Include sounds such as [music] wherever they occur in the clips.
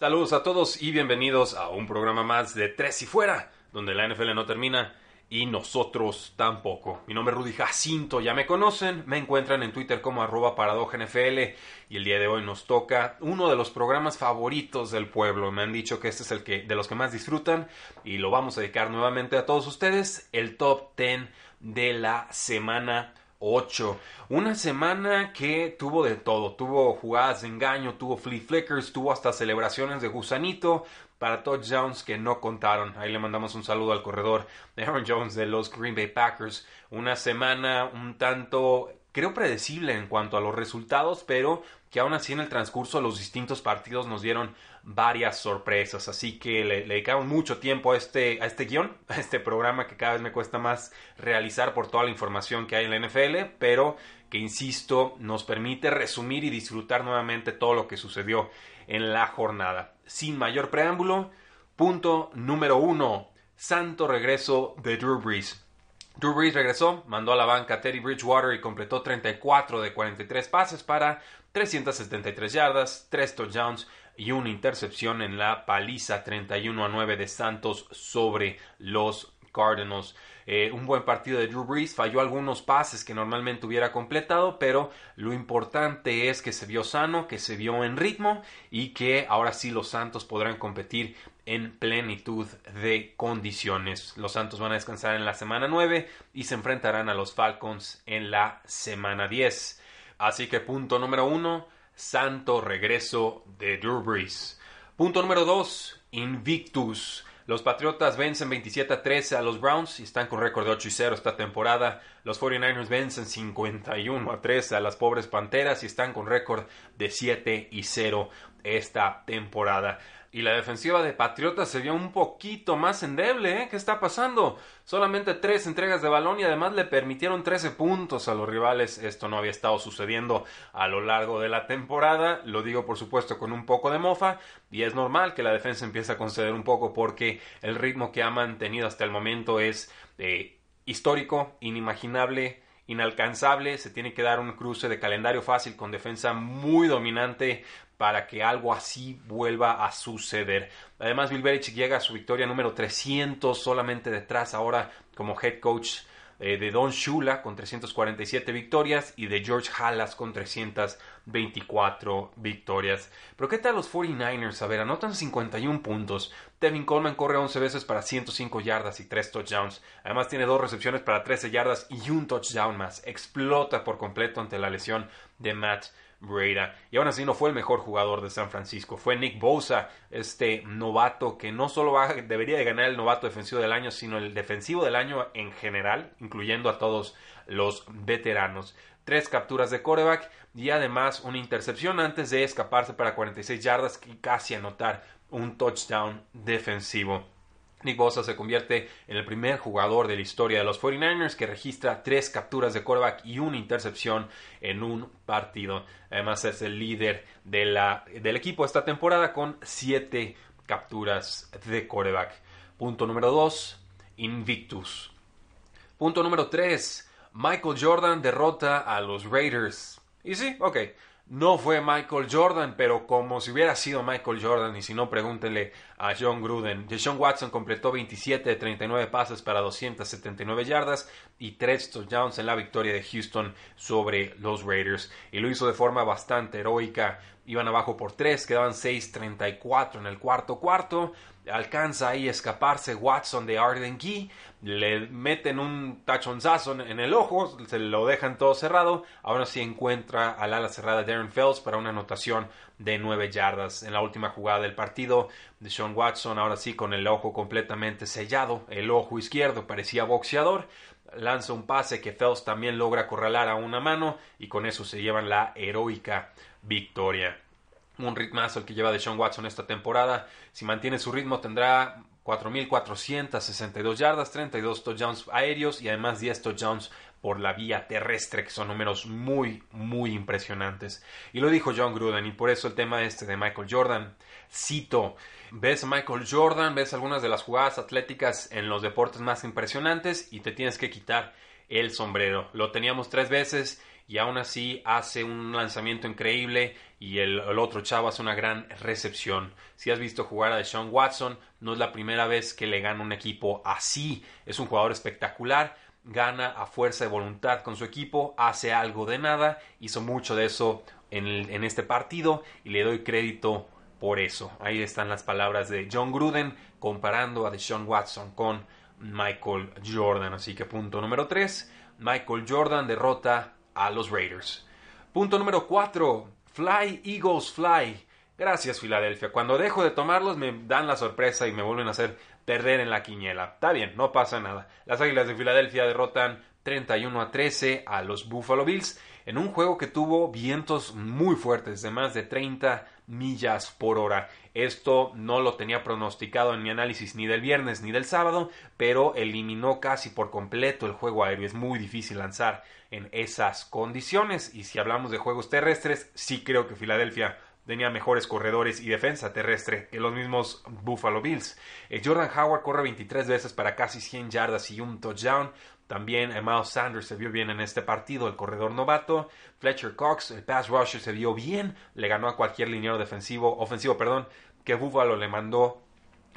Saludos a todos y bienvenidos a un programa más de Tres y Fuera, donde la NFL no termina y nosotros tampoco. Mi nombre es Rudy Jacinto, ya me conocen, me encuentran en Twitter como arroba y el día de hoy nos toca uno de los programas favoritos del pueblo. Me han dicho que este es el que de los que más disfrutan y lo vamos a dedicar nuevamente a todos ustedes, el top 10 de la semana 8. Una semana que tuvo de todo. Tuvo jugadas de engaño, tuvo flea flickers, tuvo hasta celebraciones de gusanito para touchdowns que no contaron. Ahí le mandamos un saludo al corredor de Aaron Jones de los Green Bay Packers. Una semana un tanto, creo, predecible en cuanto a los resultados, pero que aún así en el transcurso los distintos partidos nos dieron varias sorpresas. Así que le, le dedicamos mucho tiempo a este, a este guion, [laughs] a este programa que cada vez me cuesta más realizar por toda la información que hay en la NFL, pero que, insisto, nos permite resumir y disfrutar nuevamente todo lo que sucedió en la jornada. Sin mayor preámbulo, punto número uno, santo regreso de Drew Brees. Drew Brees regresó, mandó a la banca a Teddy Bridgewater y completó 34 de 43 pases para 373 yardas, 3 touchdowns y una intercepción en la paliza 31 a 9 de Santos sobre los Cardinals. Eh, un buen partido de Drew Brees, falló algunos pases que normalmente hubiera completado, pero lo importante es que se vio sano, que se vio en ritmo y que ahora sí los Santos podrán competir en plenitud de condiciones. Los Santos van a descansar en la semana 9 y se enfrentarán a los Falcons en la semana 10. Así que punto número 1, santo regreso de Drew Brees. Punto número 2, Invictus. Los Patriotas vencen 27 a 13 a los Browns y están con récord de 8 y 0 esta temporada. Los 49ers vencen 51 a 13 a las pobres Panteras y están con récord de 7 y 0 esta temporada. Y la defensiva de Patriotas se vio un poquito más endeble, ¿eh? ¿Qué está pasando? Solamente tres entregas de balón y además le permitieron 13 puntos a los rivales. Esto no había estado sucediendo a lo largo de la temporada. Lo digo por supuesto con un poco de mofa. Y es normal que la defensa empiece a conceder un poco porque el ritmo que ha mantenido hasta el momento es eh, histórico, inimaginable inalcanzable, se tiene que dar un cruce de calendario fácil con defensa muy dominante para que algo así vuelva a suceder. Además, Bill Belichick llega a su victoria número 300 solamente detrás ahora como head coach eh, de Don Shula con 347 victorias y de George Halas con 324 victorias. Pero ¿qué tal los 49ers? A ver, anotan 51 puntos. Devin Coleman corre 11 veces para 105 yardas y 3 touchdowns. Además tiene dos recepciones para 13 yardas y un touchdown más. Explota por completo ante la lesión de Matt Y aún así no fue el mejor jugador de San Francisco. Fue Nick Bosa, este novato que no solo debería de ganar el novato defensivo del año, sino el defensivo del año en general, incluyendo a todos los veteranos. Tres capturas de coreback y además una intercepción antes de escaparse para 46 yardas y casi anotar un touchdown defensivo. Nick Bosa se convierte en el primer jugador de la historia de los 49ers que registra tres capturas de quarterback y una intercepción en un partido. Además es el líder de la, del equipo esta temporada con siete capturas de quarterback. Punto número 2, Invictus. Punto número 3, Michael Jordan derrota a los Raiders. Y sí, ok, no fue Michael Jordan, pero como si hubiera sido Michael Jordan, y si no, pregúntenle a John Gruden. Deshaun Watson completó 27 de 39 pases para 279 yardas y 3 touchdowns en la victoria de Houston sobre los Raiders. Y lo hizo de forma bastante heroica. Iban abajo por 3, quedaban 6-34 en el cuarto cuarto. Alcanza ahí a escaparse Watson de Arden Key, le meten un tachonzazo en el ojo, se lo dejan todo cerrado, ahora sí encuentra al ala cerrada Darren Fells para una anotación de 9 yardas en la última jugada del partido de Sean Watson, ahora sí con el ojo completamente sellado, el ojo izquierdo parecía boxeador, lanza un pase que Phelps también logra acorralar a una mano y con eso se llevan la heroica victoria. Un ritmazo el que lleva de Sean Watson esta temporada. Si mantiene su ritmo tendrá 4.462 yardas, 32 touchdowns aéreos y además 10 touchdowns por la vía terrestre, que son números muy, muy impresionantes. Y lo dijo John Gruden, y por eso el tema este de Michael Jordan. Cito, ves a Michael Jordan, ves algunas de las jugadas atléticas en los deportes más impresionantes y te tienes que quitar el sombrero. Lo teníamos tres veces y aún así hace un lanzamiento increíble y el, otro chavo hace una gran recepción. Si has visto jugar a Deshaun Watson, no es la primera vez que le gana un equipo así. Es un jugador espectacular, gana a fuerza de voluntad con su equipo, hace algo de nada, hizo mucho de eso en, en este partido y le doy crédito por eso. Ahí están las palabras de John Gruden comparando a Deshaun Watson con Michael Jordan. Así que punto número 3, Michael Jordan derrota a los Raiders. Punto número 4, Fly Eagles Fly. Gracias Filadelfia. Cuando dejo de tomarlos me dan la sorpresa y me vuelven a hacer perder en la quiniela. Está bien, no pasa nada. Las Águilas de Filadelfia derrotan 31 a 13 a los Buffalo Bills en un juego que tuvo vientos muy fuertes de más de 30 millas por hora. Esto no lo tenía pronosticado en mi análisis ni del viernes ni del sábado, pero eliminó casi por completo el juego aéreo. Es muy difícil lanzar en esas condiciones y si hablamos de juegos terrestres, sí creo que Filadelfia tenía mejores corredores y defensa terrestre que los mismos Buffalo Bills. Eh, Jordan Howard corre 23 veces para casi 100 yardas y un touchdown. También eh, Miles Sanders se vio bien en este partido, el corredor novato. Fletcher Cox, el pass rusher, se vio bien. Le ganó a cualquier liniero defensivo, ofensivo, perdón, que Buffalo le mandó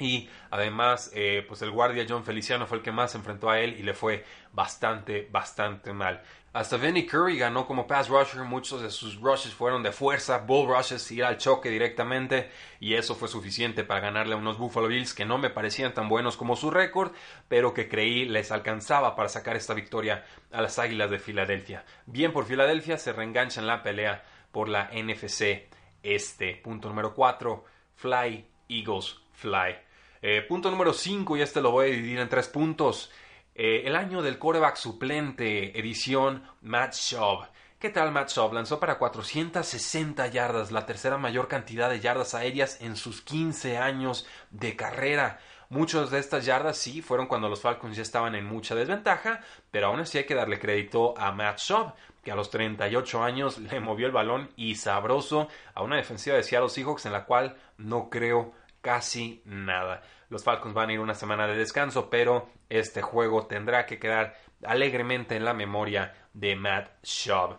y además eh, pues el guardia John Feliciano fue el que más se enfrentó a él y le fue bastante bastante mal hasta Vinny Curry ganó como pass rusher, muchos de sus rushes fueron de fuerza, bull rushes, ir al choque directamente y eso fue suficiente para ganarle a unos Buffalo Bills que no me parecían tan buenos como su récord, pero que creí les alcanzaba para sacar esta victoria a las Águilas de Filadelfia. Bien por Filadelfia, se reengancha en la pelea por la NFC este. Punto número 4, Fly Eagles Fly. Eh, punto número 5, y este lo voy a dividir en tres puntos. Eh, el año del coreback suplente, edición Matt Schaub. ¿Qué tal Matt Schaub? Lanzó para 460 yardas, la tercera mayor cantidad de yardas aéreas en sus 15 años de carrera. Muchas de estas yardas sí fueron cuando los Falcons ya estaban en mucha desventaja, pero aún así hay que darle crédito a Matt Schaub, que a los 38 años [laughs] le movió el balón y sabroso a una defensiva de Seattle Seahawks en la cual no creo casi nada. Los Falcons van a ir una semana de descanso, pero este juego tendrá que quedar alegremente en la memoria de Matt Schaub.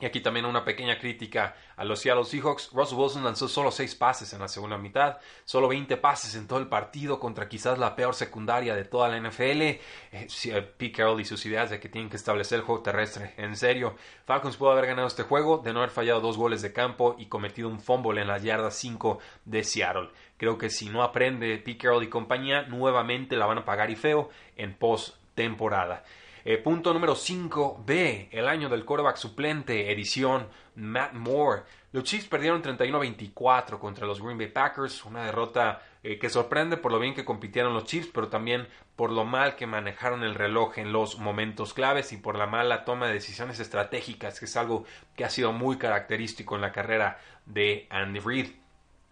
Y aquí también una pequeña crítica a los Seattle Seahawks. Russell Wilson lanzó solo 6 pases en la segunda mitad, solo 20 pases en todo el partido contra quizás la peor secundaria de toda la NFL. Eh, eh, Pete Carroll y sus ideas de que tienen que establecer el juego terrestre. En serio, Falcons pudo haber ganado este juego de no haber fallado dos goles de campo y cometido un fumble en la yarda 5 de Seattle. Creo que si no aprende Pete Carroll y compañía, nuevamente la van a pagar y feo en post temporada. Eh, punto número 5b, el año del quarterback suplente, edición Matt Moore. Los Chiefs perdieron 31-24 contra los Green Bay Packers, una derrota eh, que sorprende por lo bien que compitieron los Chiefs, pero también por lo mal que manejaron el reloj en los momentos claves y por la mala toma de decisiones estratégicas, que es algo que ha sido muy característico en la carrera de Andy Reid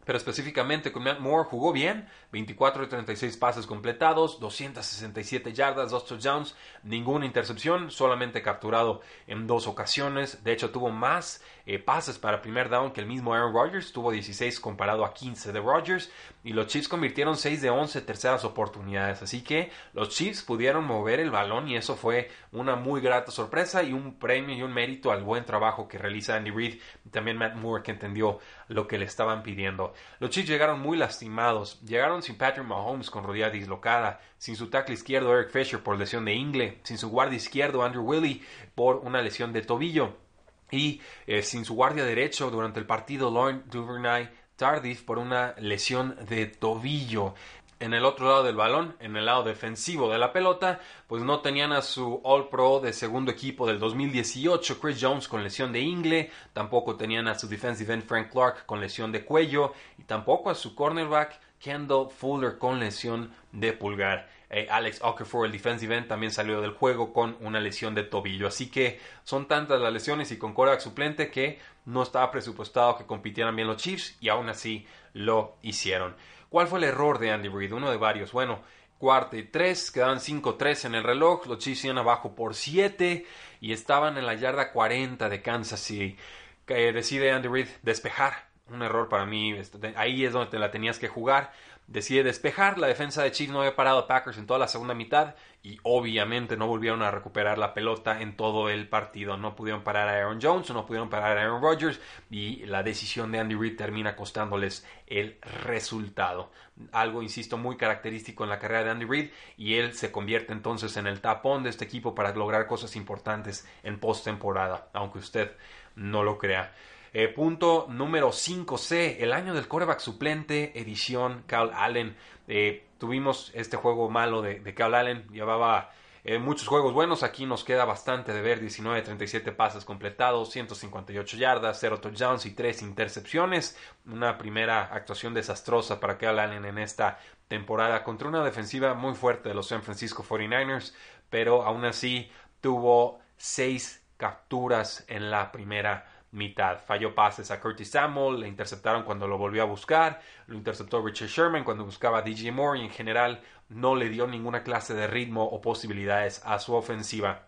pero específicamente con Matt Moore jugó bien, 24 de 36 pases completados, 267 yardas, 2 touchdowns, ninguna intercepción, solamente capturado en dos ocasiones, de hecho tuvo más eh, pases para primer down que el mismo Aaron Rodgers, tuvo 16 comparado a 15 de Rodgers y los Chiefs convirtieron 6 de 11 terceras oportunidades, así que los Chiefs pudieron mover el balón y eso fue una muy grata sorpresa y un premio y un mérito al buen trabajo que realiza Andy Reid y también Matt Moore que entendió lo que le estaban pidiendo. Los Chiefs llegaron muy lastimados, llegaron sin Patrick Mahomes con rodilla dislocada, sin su tackle izquierdo Eric Fisher por lesión de ingle, sin su guardia izquierdo Andrew Willie por una lesión de tobillo y eh, sin su guardia derecho durante el partido Lauren Duvernay Tardif por una lesión de tobillo. En el otro lado del balón, en el lado defensivo de la pelota, pues no tenían a su All Pro de segundo equipo del 2018, Chris Jones con lesión de ingle, tampoco tenían a su defensive end Frank Clark con lesión de cuello y tampoco a su cornerback Kendall Fuller con lesión de pulgar. Eh, Alex Okafor, el defensive end, también salió del juego con una lesión de tobillo. Así que son tantas las lesiones y con quarterback suplente que no estaba presupuestado que compitieran bien los Chiefs y aún así lo hicieron. ¿Cuál fue el error de Andy Reid? Uno de varios. Bueno, cuarta y tres, quedaban 5-3 en el reloj, los Chiefs iban abajo por 7 y estaban en la yarda 40 de Kansas City. Que decide Andy Reid despejar. Un error para mí, este, ahí es donde te la tenías que jugar decide despejar. La defensa de Chiefs no había parado a Packers en toda la segunda mitad y obviamente no volvieron a recuperar la pelota en todo el partido. No pudieron parar a Aaron Jones, no pudieron parar a Aaron Rodgers y la decisión de Andy Reid termina costándoles el resultado. Algo, insisto, muy característico en la carrera de Andy Reid y él se convierte entonces en el tapón de este equipo para lograr cosas importantes en postemporada, aunque usted no lo crea. Eh, punto número 5C, el año del coreback suplente, edición Kyle Allen. Eh, tuvimos este juego malo de, de Kyle Allen, llevaba eh, muchos juegos buenos, aquí nos queda bastante de ver, 19 37 pases completados, 158 yardas, 0 touchdowns y 3 intercepciones. Una primera actuación desastrosa para Kyle Allen en esta temporada contra una defensiva muy fuerte de los San Francisco 49ers, pero aún así tuvo 6 capturas en la primera mitad. Falló pases a Curtis Samuel, le interceptaron cuando lo volvió a buscar, lo interceptó Richard Sherman cuando buscaba a DJ Moore y en general no le dio ninguna clase de ritmo o posibilidades a su ofensiva.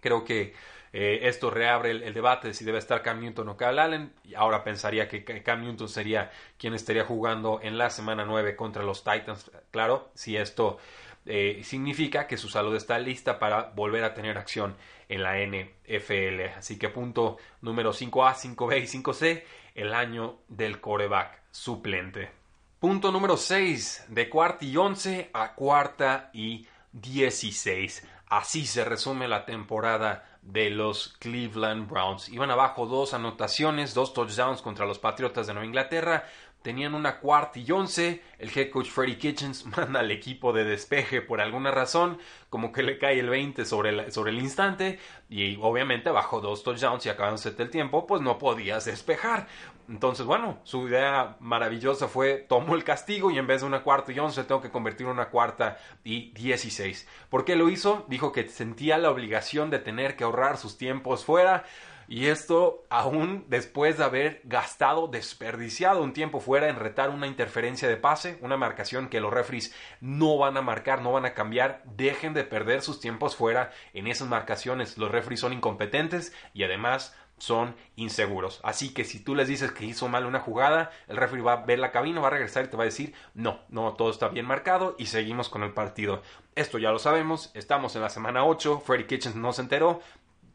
Creo que eh, esto reabre el, debate de si debe estar Cam Newton o Kyle Allen. Y ahora pensaría que Cam Newton sería quien estaría jugando en la semana 9 contra los Titans. Claro, si esto eh, significa que su salud está lista para volver a tener acción en la NFL. Así que punto número 5A, 5B y 5C, el año del coreback suplente. Punto número 6, de cuarta y 11 a cuarta y 16. Así se resume la temporada de los Cleveland Browns. Iban abajo dos anotaciones, dos touchdowns contra los Patriotas de Nueva Inglaterra, tenían una cuarta y once, el head coach Freddie Kitchens [laughs] manda al equipo de despeje por alguna razón, como que le cae el 20 sobre el, sobre el instante, y obviamente bajo dos touchdowns y acabándose el tiempo, pues no podías despejar. Entonces, bueno, su idea maravillosa fue, tomó el castigo y en vez de una cuarta y once tengo que convertir en una cuarta y dieciséis. ¿Por qué lo hizo? Dijo que sentía la obligación de tener que ahorrar sus tiempos fuera. Y esto aún después de haber gastado, desperdiciado un tiempo fuera en retar una interferencia de pase, una marcación que los referees no van a marcar, no van a cambiar. Dejen de perder sus tiempos fuera en esas marcaciones. Los referees son incompetentes y además son inseguros. Así que si tú les dices que hizo mal una jugada, el referee va a ver la cabina, va a regresar y te va a decir, no, no, todo está bien marcado y seguimos con el partido. Esto ya lo sabemos, estamos en la semana 8, Freddy Kitchens no se enteró,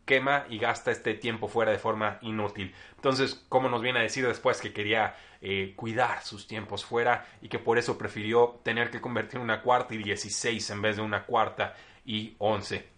quema y gasta este tiempo fuera de forma inútil. Entonces, ¿cómo nos viene a decir después que quería eh, cuidar sus tiempos fuera y que por eso prefirió tener que convertir una cuarta y 16 en vez de una cuarta y 11?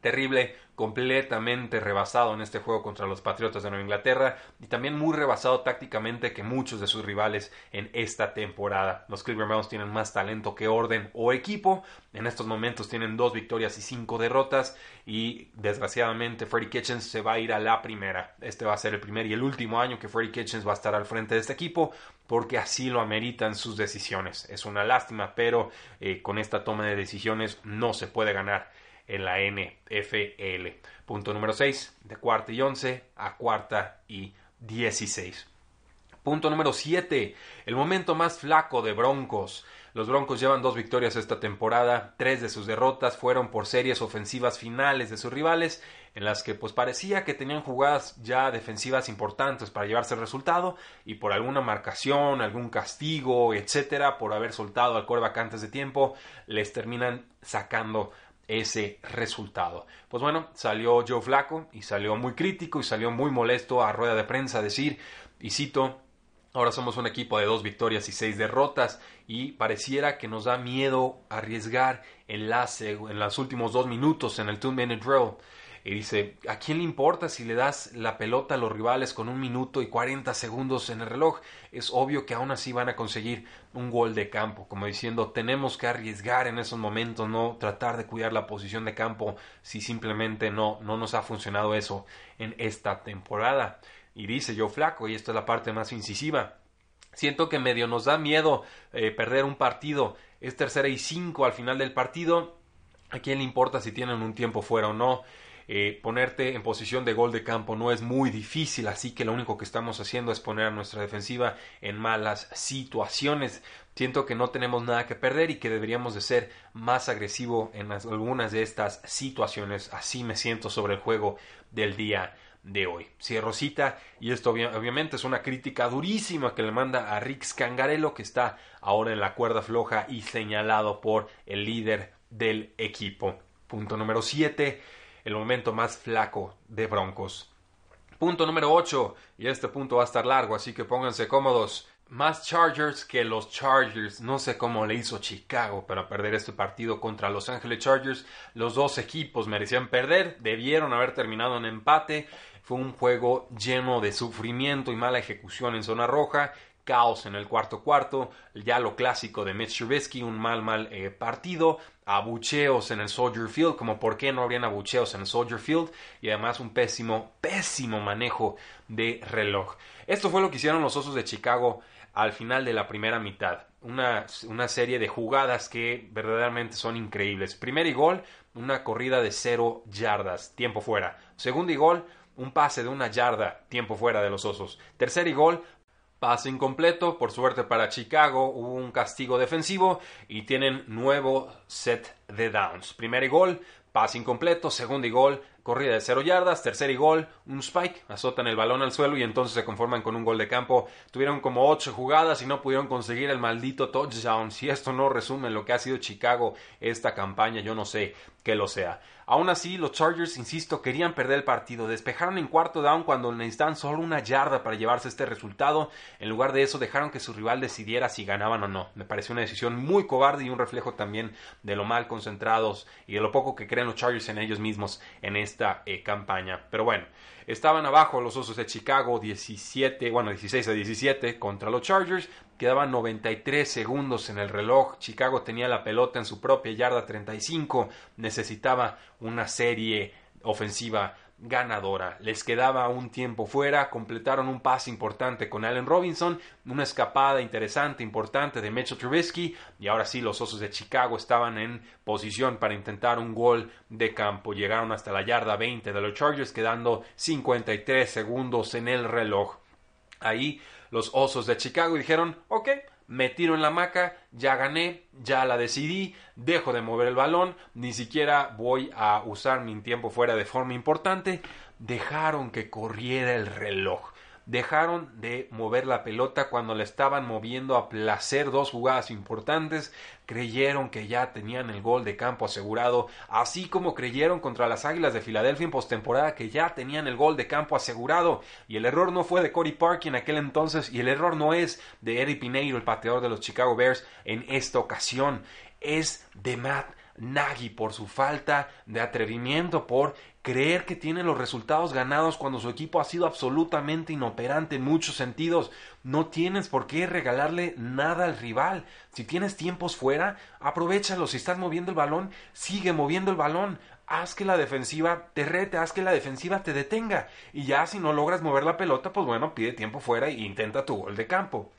Terrible completamente rebasado en este juego contra los Patriotas de Nueva Inglaterra y también muy rebasado tácticamente que muchos de sus rivales en esta temporada. Los Cleveland Browns tienen más talento que orden o equipo. En estos momentos tienen dos victorias y cinco derrotas y desgraciadamente Freddie Kitchens se va a ir a la primera. Este va a ser el primer y el último año que Freddie Kitchens va a estar al frente de este equipo porque así lo ameritan sus decisiones. Es una lástima, pero eh, con esta toma de decisiones no se puede ganar en la NFL. Punto número 6, de cuarta y 11 a cuarta y 16. Punto número 7, el momento más flaco de Broncos. Los Broncos llevan dos victorias esta temporada, tres de sus derrotas fueron por series ofensivas finales de sus rivales, en las que pues parecía que tenían jugadas ya defensivas importantes para llevarse el resultado, y por alguna marcación, algún castigo, etcétera, por haber soltado al coreback antes de tiempo, les terminan sacando ese resultado. Pues bueno, salió Joe Flaco y salió muy crítico y salió muy molesto a rueda de prensa a decir, y cito, ahora somos un equipo de dos victorias y seis derrotas y pareciera que nos da miedo arriesgar enlace en los últimos dos minutos en el two minute drill. Y dice, ¿a quién le importa si le das la pelota a los rivales con un minuto y 40 segundos en el reloj? Es obvio que aún así van a conseguir un gol de campo, como diciendo, tenemos que arriesgar en esos momentos, no tratar de cuidar la posición de campo si simplemente no, no nos ha funcionado eso en esta temporada. Y dice yo flaco, y esta es la parte más incisiva, siento que medio nos da miedo eh, perder un partido, es tercera y cinco al final del partido, ¿a quién le importa si tienen un tiempo fuera o no? Eh, ponerte en posición de gol de campo no es muy difícil, así que lo único que estamos haciendo es poner a nuestra defensiva en malas situaciones. Siento que no tenemos nada que perder y que deberíamos de ser más agresivo en algunas de estas situaciones. Así me siento sobre el juego del día de hoy. Cierro cita y esto obviamente es una crítica durísima que le manda a Rick Scangarello que está ahora en la cuerda floja y señalado por el líder del equipo. Punto número 7 el momento más flaco de Broncos. Punto número 8, y este punto va a estar largo, así que pónganse cómodos. Más Chargers que los Chargers. No sé cómo le hizo Chicago para perder este partido contra Los Ángeles Chargers. Los dos equipos merecían perder, debieron haber terminado en empate. Fue un juego lleno de sufrimiento y mala ejecución en zona roja caos en el cuarto cuarto, ya lo clásico de Mitch Trubisky, un mal, mal eh, partido, abucheos en el Soldier Field, como por qué no habrían abucheos en el Soldier Field, y además un pésimo, pésimo manejo de reloj. Esto fue lo que hicieron los Osos de Chicago al final de la primera mitad. Una, una serie de jugadas que verdaderamente son increíbles. Primer y gol, una corrida de cero yardas, tiempo fuera. Segundo y gol, un pase de una yarda, tiempo fuera de los Osos. Tercer y gol, Pase incompleto, por suerte para Chicago hubo un castigo defensivo y tienen nuevo set de downs. Primer gol, pase incompleto, segundo y gol, corrida de cero yardas, tercer y gol, un spike, azotan el balón al suelo y entonces se conforman con un gol de campo. Tuvieron como ocho jugadas y no pudieron conseguir el maldito touchdown. Si esto no resume lo que ha sido Chicago esta campaña, yo no sé que lo sea. Aún así, los Chargers, insisto, querían perder el partido. Despejaron en cuarto down cuando necesitaban solo una yarda para llevarse este resultado. En lugar de eso, dejaron que su rival decidiera si ganaban o no. Me pareció una decisión muy cobarde y un reflejo también de lo mal concentrados y de lo poco que creen los Chargers en ellos mismos en esta eh, campaña. Pero bueno, estaban abajo los Osos de Chicago 17, bueno, 16 a 17 contra los Chargers. Quedaban 93 segundos en el reloj. Chicago tenía la pelota en su propia yarda 35. Necesitaba una serie ofensiva ganadora. Les quedaba un tiempo fuera, completaron un pase importante con Allen Robinson, una escapada interesante, importante de Mitchell Trubisky y ahora sí los Osos de Chicago estaban en posición para intentar un gol de campo. Llegaron hasta la yarda 20 de los Chargers quedando 53 segundos en el reloj. Ahí los Osos de Chicago dijeron, ok, me tiro en la maca, ya gané, ya la decidí, dejo de mover el balón, ni siquiera voy a usar mi tiempo fuera de forma importante. Dejaron que corriera el reloj dejaron de mover la pelota cuando la estaban moviendo a placer dos jugadas importantes, creyeron que ya tenían el gol de campo asegurado, así como creyeron contra las Águilas de Filadelfia en postemporada que ya tenían el gol de campo asegurado, y el error no fue de Cody Park en aquel entonces, y el error no es de Eddie Pineiro, el pateador de los Chicago Bears, en esta ocasión, es de Matt Nagy por su falta de atrevimiento, por creer que tiene los resultados ganados cuando su equipo ha sido absolutamente inoperante en muchos sentidos. No tienes por qué regalarle nada al rival. Si tienes tiempos fuera, aprovechalo. Si estás moviendo el balón, sigue moviendo el balón. Haz que la defensiva te rete, haz que la defensiva te detenga. Y ya si no logras mover la pelota, pues bueno, pide tiempo fuera e intenta tu gol de campo.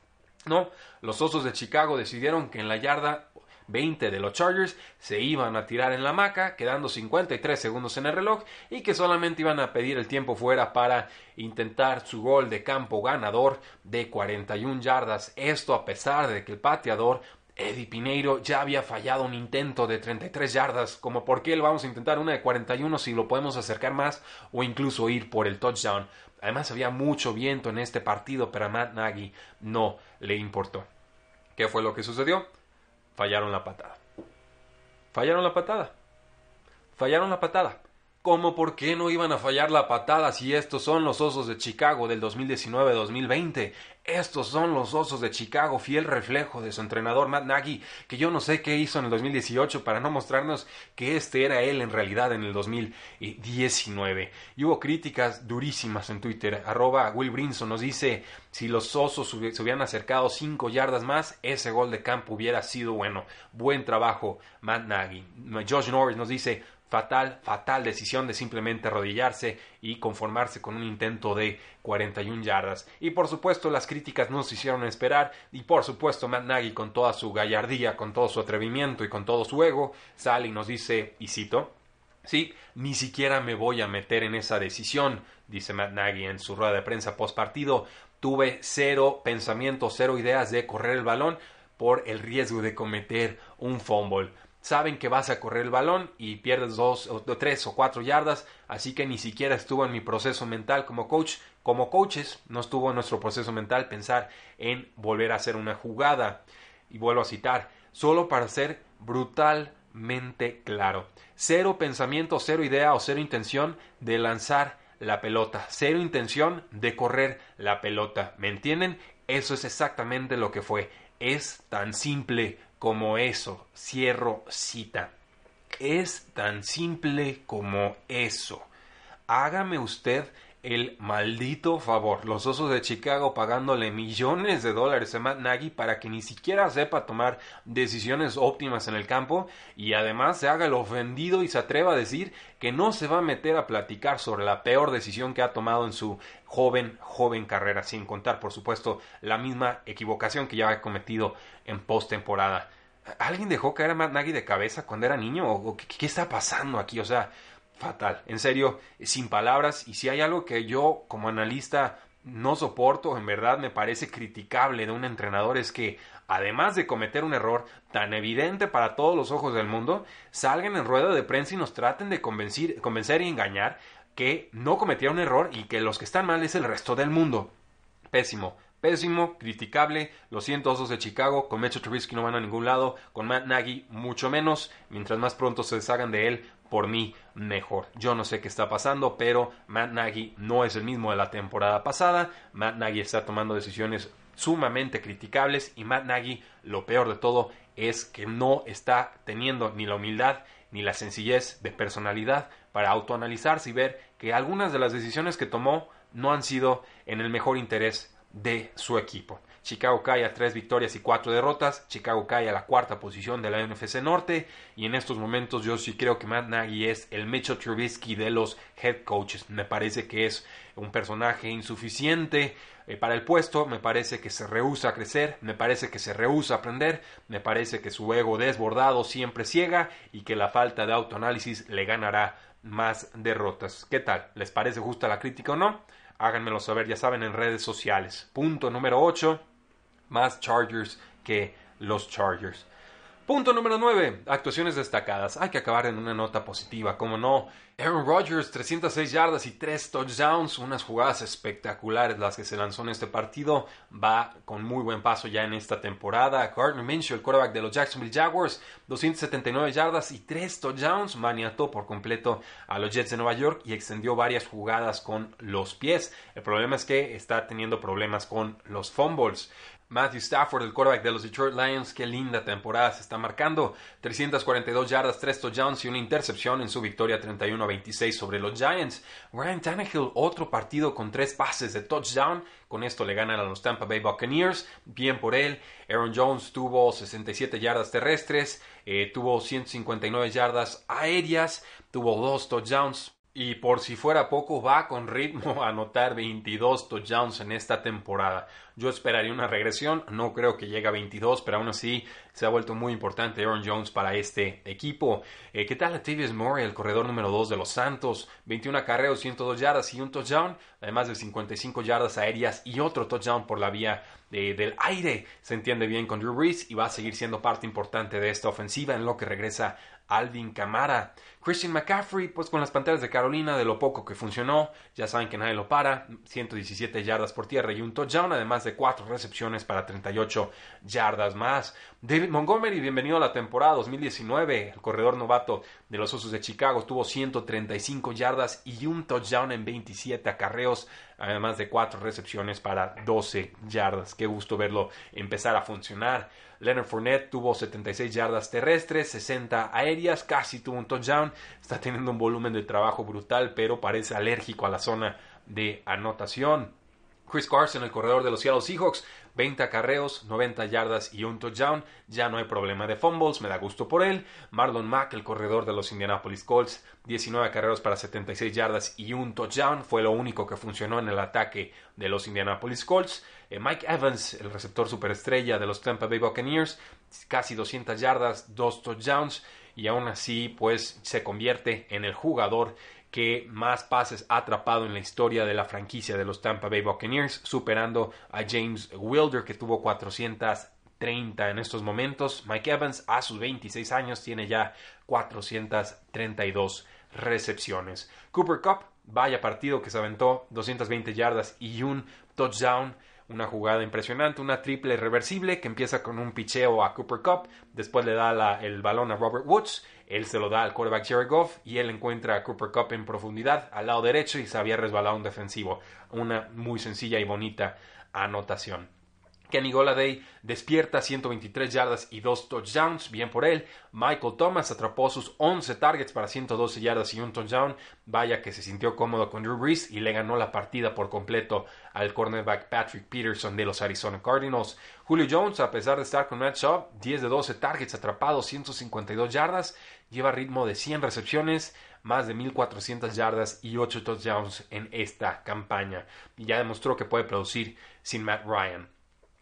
No, los Osos de Chicago decidieron que en la yarda 20 de los Chargers se iban a tirar en la maca, quedando 53 segundos en el reloj y que solamente iban a pedir el tiempo fuera para intentar su gol de campo ganador de 41 yardas. Esto a pesar de que el pateador Eddie Pineiro ya había fallado un intento de 33 yardas, como por qué le vamos a intentar una de 41 si lo podemos acercar más o incluso ir por el touchdown. Además había mucho viento en este partido, pero a Matt Nagy no le importó. ¿Qué fue lo que sucedió? Fallaron la patada. Fallaron la patada. Fallaron la patada. ¿Cómo por qué no iban a fallar la patada si estos son los Osos de Chicago del 2019-2020? Estos son los Osos de Chicago, fiel reflejo de su entrenador Matt Nagy, que yo no sé qué hizo en el 2018 para no mostrarnos que este era él en realidad en el 2019. Y hubo críticas durísimas en Twitter. Arroba Will Brinson nos dice, si los Osos se hubieran acercado cinco yardas más, ese gol de campo hubiera sido bueno. Buen trabajo, Matt Nagy. Josh Norris nos dice, fatal, fatal decisión de simplemente arrodillarse y conformarse con un intento de 41 yardas. Y por supuesto las críticas no se hicieron esperar y por supuesto Matt Nagy con toda su gallardía, con todo su atrevimiento y con todo su ego sale y nos dice, y cito, Sí, ni siquiera me voy a meter en esa decisión, dice Matt Nagy en su rueda de prensa post partido. Tuve cero pensamiento, cero ideas de correr el balón por el riesgo de cometer un fumble saben que vas a correr el balón y pierdes dos o tres o cuatro yardas, así que ni siquiera estuvo en mi proceso mental como coach. Como coaches, no estuvo en nuestro proceso mental pensar en volver a hacer una jugada. Y vuelvo a citar, solo para ser brutalmente claro. Cero pensamiento, cero idea o cero intención de lanzar la pelota. Cero intención de correr la pelota. ¿Me entienden? Eso es exactamente lo que fue. Es tan simple como eso. Cierro cita. Es tan simple como eso. Hágame usted el maldito favor. Los Osos de Chicago pagándole millones de dólares a Matt Nagy para que ni siquiera sepa tomar decisiones óptimas en el campo y además se haga el ofendido y se atreva a decir que no se va a meter a platicar sobre la peor decisión que ha tomado en su joven, joven carrera, sin contar, por supuesto, la misma equivocación que ya ha cometido en postemporada. ¿Alguien dejó caer a Matt Nagy de cabeza cuando era niño? ¿O qué, qué está pasando aquí? O sea, fatal. En serio, sin palabras. Y si hay algo que yo, como analista, no soporto, en verdad me parece criticable de un entrenador, es que, además de cometer un error tan evidente para todos los ojos del mundo, salgan en rueda de prensa y nos traten de convencer, convencer y engañar que no cometieron un error y que los que están mal es el resto del mundo. Pésimo, pésimo, criticable. Lo siento, Osos de Chicago. Con Mecho Trubisky no van a ningún lado. Con Matt Nagy, mucho menos. Mientras más pronto se deshagan de él, por mí, mejor. Yo no sé qué está pasando, pero Matt Nagy no es el mismo de la temporada pasada. Matt Nagy está tomando decisiones sumamente criticables y Matt Nagy, lo peor de todo, es que no está teniendo ni la humildad ni la sencillez de personalidad para autoanalizarse y ver que algunas de las decisiones que tomó no han sido en el mejor interés de su equipo. Chicago cae a tres victorias y cuatro derrotas. Chicago cae a la cuarta posición de la NFC Norte. Y en estos momentos yo sí creo que Matt Nagy es el Mitchell Trubisky de los head coaches. Me parece que es un personaje insuficiente eh, para el puesto. Me parece que se rehúsa a crecer. Me parece que se rehúsa a aprender. Me parece que su ego desbordado siempre ciega y que la falta de autoanálisis le ganará más derrotas. ¿Qué tal? ¿Les parece justa la crítica o no? Háganmelo saber, ya saben, en redes sociales. Punto número 8. Más Chargers que los Chargers. Punto número 9. Actuaciones destacadas. Hay que acabar en una nota positiva, como no. Aaron Rodgers, 306 yardas y 3 touchdowns. Unas jugadas espectaculares las que se lanzó en este partido. Va con muy buen paso ya en esta temporada. Gardner Minshew, el quarterback de los Jacksonville Jaguars, 279 yardas y 3 touchdowns. Maniató por completo a los Jets de Nueva York y extendió varias jugadas con los pies. El problema es que está teniendo problemas con los fumbles. Matthew Stafford, el quarterback de los Detroit Lions, qué linda temporada se está marcando. 342 yardas, 3 touchdowns y una intercepción en su victoria 31 a 26 sobre los Giants. Ryan Tannehill, otro partido con tres pases de touchdown. Con esto le ganan a los Tampa Bay Buccaneers. Bien por él. Aaron Jones tuvo 67 yardas terrestres, eh, tuvo 159 yardas aéreas, tuvo dos touchdowns. Y por si fuera poco, va con ritmo a anotar 22 touchdowns en esta temporada. Yo esperaría una regresión, no creo que llegue a 22, pero aún así se ha vuelto muy importante Aaron Jones para este equipo. Eh, ¿Qué tal Latavius Murray, el corredor número 2 de los Santos? 21 acarreos, 102 yardas y un touchdown, además de 55 yardas aéreas y otro touchdown por la vía del aire. Se entiende bien con Drew Brees y va a seguir siendo parte importante de esta ofensiva en lo que regresa Alvin Camara. Christian McCaffrey, pues con las Panteras de Carolina, de lo poco que funcionó, ya saben que nadie lo para, 117 yardas por tierra y un touchdown, además de cuatro recepciones para 38 yardas más. David Montgomery, bienvenido a la temporada 2019, el corredor novato de los Osos de Chicago, tuvo 135 yardas y un touchdown en 27 acarreos, además de cuatro recepciones para 12 yardas. Qué gusto verlo empezar a funcionar. Leonard Fournette tuvo 76 yardas terrestres, 60 aéreas, casi tuvo un touchdown. Está teniendo un volumen de trabajo brutal, pero parece alérgico a la zona de anotación. Chris Carson, el corredor de los Seattle Seahawks, 20 acarreos, 90 yardas y un touchdown. Ya no hay problema de fumbles, me da gusto por él. Marlon Mack, el corredor de los Indianapolis Colts, 19 acarreos para 76 yardas y un touchdown. Fue lo único que funcionó en el ataque de los Indianapolis Colts. Eh, Mike Evans, el receptor superestrella de los Tampa Bay Buccaneers, casi 200 yardas, dos touchdowns y aún así pues se convierte en el jugador que más pases ha atrapado en la historia de la franquicia de los Tampa Bay Buccaneers, superando a James Wilder que tuvo 430 en estos momentos. Mike Evans a sus 26 años tiene ya 432 recepciones. Cooper Cup, vaya partido que se aventó 220 yardas y un touchdown una jugada impresionante, una triple reversible que empieza con un picheo a Cooper Cup, después le da el balón a Robert Woods, él se lo da al quarterback Jared Goff y él encuentra a Cooper Cup en profundidad al lado derecho y se había resbalado un defensivo. Una muy sencilla y bonita anotación. Kenny Goladay despierta 123 yardas y 2 touchdowns, bien por él. Michael Thomas atrapó sus 11 targets para 112 yardas y un touchdown. Vaya que se sintió cómodo con Drew Brees y le ganó la partida por completo al cornerback Patrick Peterson de los Arizona Cardinals. Julio Jones, a pesar de estar con Matt Schaub, 10 de 12 targets atrapados, 152 yardas, lleva ritmo de 100 recepciones, más de 1400 yardas y 8 touchdowns en esta campaña. Y ya demostró que puede producir sin Matt Ryan.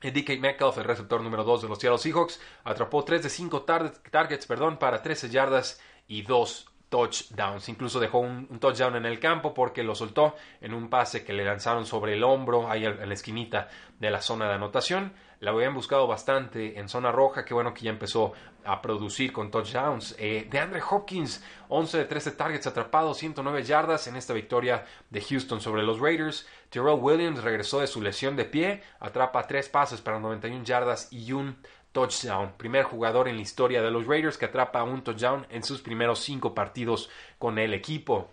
DK Metcalf, el receptor número 2 de los Seattle Seahawks, atrapó 3 de 5 targets perdón, para 13 yardas y 2 touchdowns. Incluso dejó un, touchdown en el campo porque lo soltó en un pase que le lanzaron sobre el hombro, ahí en la esquinita de la zona de anotación. La habían buscado bastante en zona roja. Qué bueno que ya empezó a producir con touchdowns. Eh, de Andre Hopkins, 11 de 13 targets atrapados, 109 yardas en esta victoria de Houston sobre los Raiders. Terrell Williams regresó de su lesión de pie, atrapa tres pases para 91 yardas y un touchdown. Primer jugador en la historia de los Raiders que atrapa un touchdown en sus primeros cinco partidos con el equipo.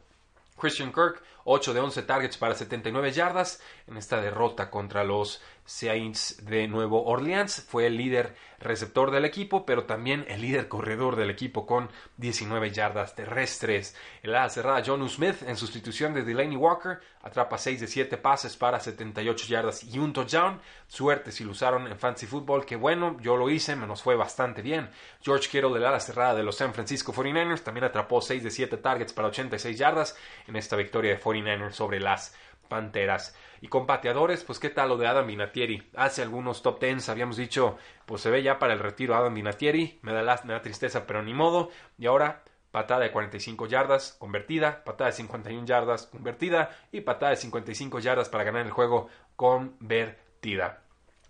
Christian Kirk, 8 de 11 targets para 79 yardas en esta derrota contra los Saints de Nuevo Orleans. Fue el líder receptor del equipo, pero también el líder corredor del equipo con 19 yardas terrestres. El ala cerrada John Smith, en sustitución de Delaney Walker, atrapa 6 de 7 pases para 78 yardas y un touchdown. Suerte si lo usaron en Fantasy Football, que bueno, yo lo hice, me nos fue bastante bien. George Kittle, el ala cerrada de los San Francisco 49ers, también atrapó 6 de 7 targets para 86 yardas en esta victoria de 49ers sobre las Panteras. Y con pateadores, pues qué tal lo de Adam Vinatieri. Hace algunos top tens habíamos dicho, pues se ve ya para el retiro Adam Vinatieri. Me da, da tristeza, pero ni modo. Y ahora patada de 45 yardas convertida, patada de 51 yardas convertida y patada de 55 yardas para ganar el juego convertida.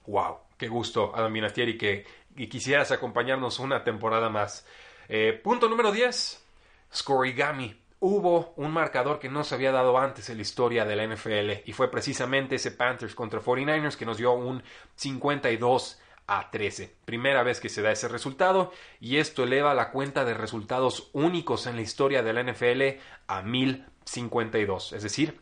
¡Wow! Qué gusto, Adam Vinatieri, que, quisieras acompañarnos una temporada más. Eh, punto número 10. Scorigami hubo un marcador que no se había dado antes en la historia de la NFL y fue precisamente ese Panthers contra 49ers que nos dio un 52 a 13. Primera vez que se da ese resultado y esto eleva la cuenta de resultados únicos en la historia de la NFL a 1052, es decir,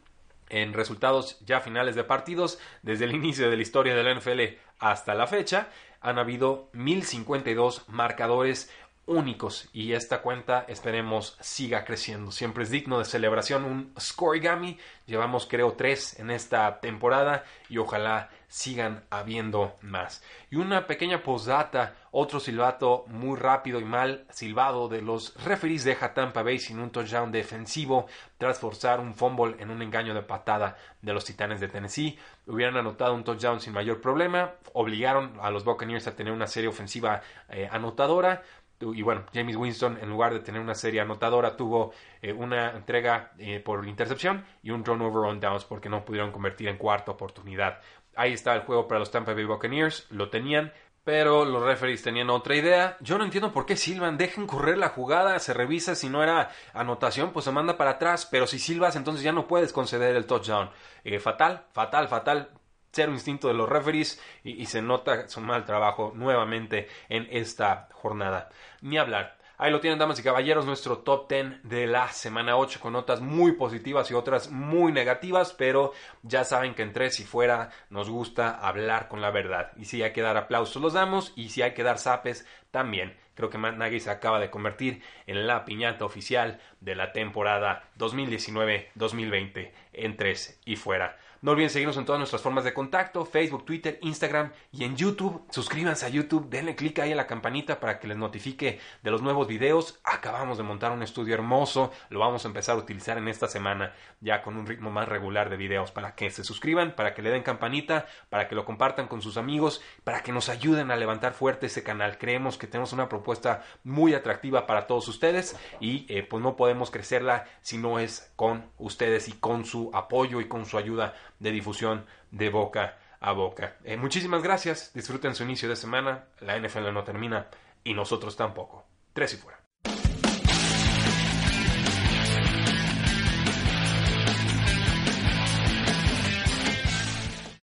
en resultados ya finales de partidos desde el inicio de la historia de la NFL hasta la fecha han habido 1052 marcadores únicos y esta cuenta esperemos siga creciendo. Siempre es digno de celebración un Scorigami. Llevamos creo tres en esta temporada y ojalá sigan habiendo más. Y una pequeña postdata, otro silbato muy rápido y mal silbado de los referees deja Tampa Bay sin un touchdown defensivo tras forzar un fumble en un engaño de patada de los Titanes de Tennessee. Hubieran anotado un touchdown sin mayor problema, obligaron a los Buccaneers a tener una serie ofensiva eh, anotadora y bueno, James Winston, en lugar de tener una serie anotadora, tuvo eh, una entrega eh, por intercepción y un turnover on downs porque no pudieron convertir en cuarta oportunidad. Ahí está el juego para los Tampa Bay Buccaneers, lo tenían, Pero los referees tenían otra idea. Yo no entiendo por qué silban. Dejen correr la jugada. Se revisa si no era anotación, pues se manda para atrás. Pero si silbas, entonces ya no puedes conceder el touchdown. Eh, fatal, fatal, fatal. Cero instinto de los referees y, se nota su mal trabajo nuevamente en esta jornada. Ni hablar. Ahí lo tienen, damas y caballeros, nuestro top 10 de la semana 8 con notas muy positivas y otras muy negativas, pero ya saben que en tres y fuera nos gusta hablar con la verdad. Y si hay que dar aplausos, los damos, y si hay que dar zapes, también. Creo que Matt Nagy se acaba de convertir en la piñata oficial de la temporada 2019-2020 en tres y fuera. No olviden seguirnos en todas nuestras formas de contacto, Facebook, Twitter, Instagram y en YouTube. Suscríbanse a YouTube, denle clic ahí a la campanita para que les notifique de los nuevos videos. Acabamos de montar un estudio hermoso, lo vamos a empezar a utilizar en esta semana ya con un ritmo más regular de videos para que se suscriban, para que le den campanita, para que lo compartan con sus amigos, para que nos ayuden a levantar fuerte ese canal. Creemos que tenemos una propuesta muy atractiva para todos ustedes y eh, pues no podemos crecerla si no es con ustedes y con su apoyo y con su ayuda de difusión de boca a boca. Eh, muchísimas gracias, disfruten su inicio de semana, la NFL no termina y nosotros tampoco. Tres y fuera.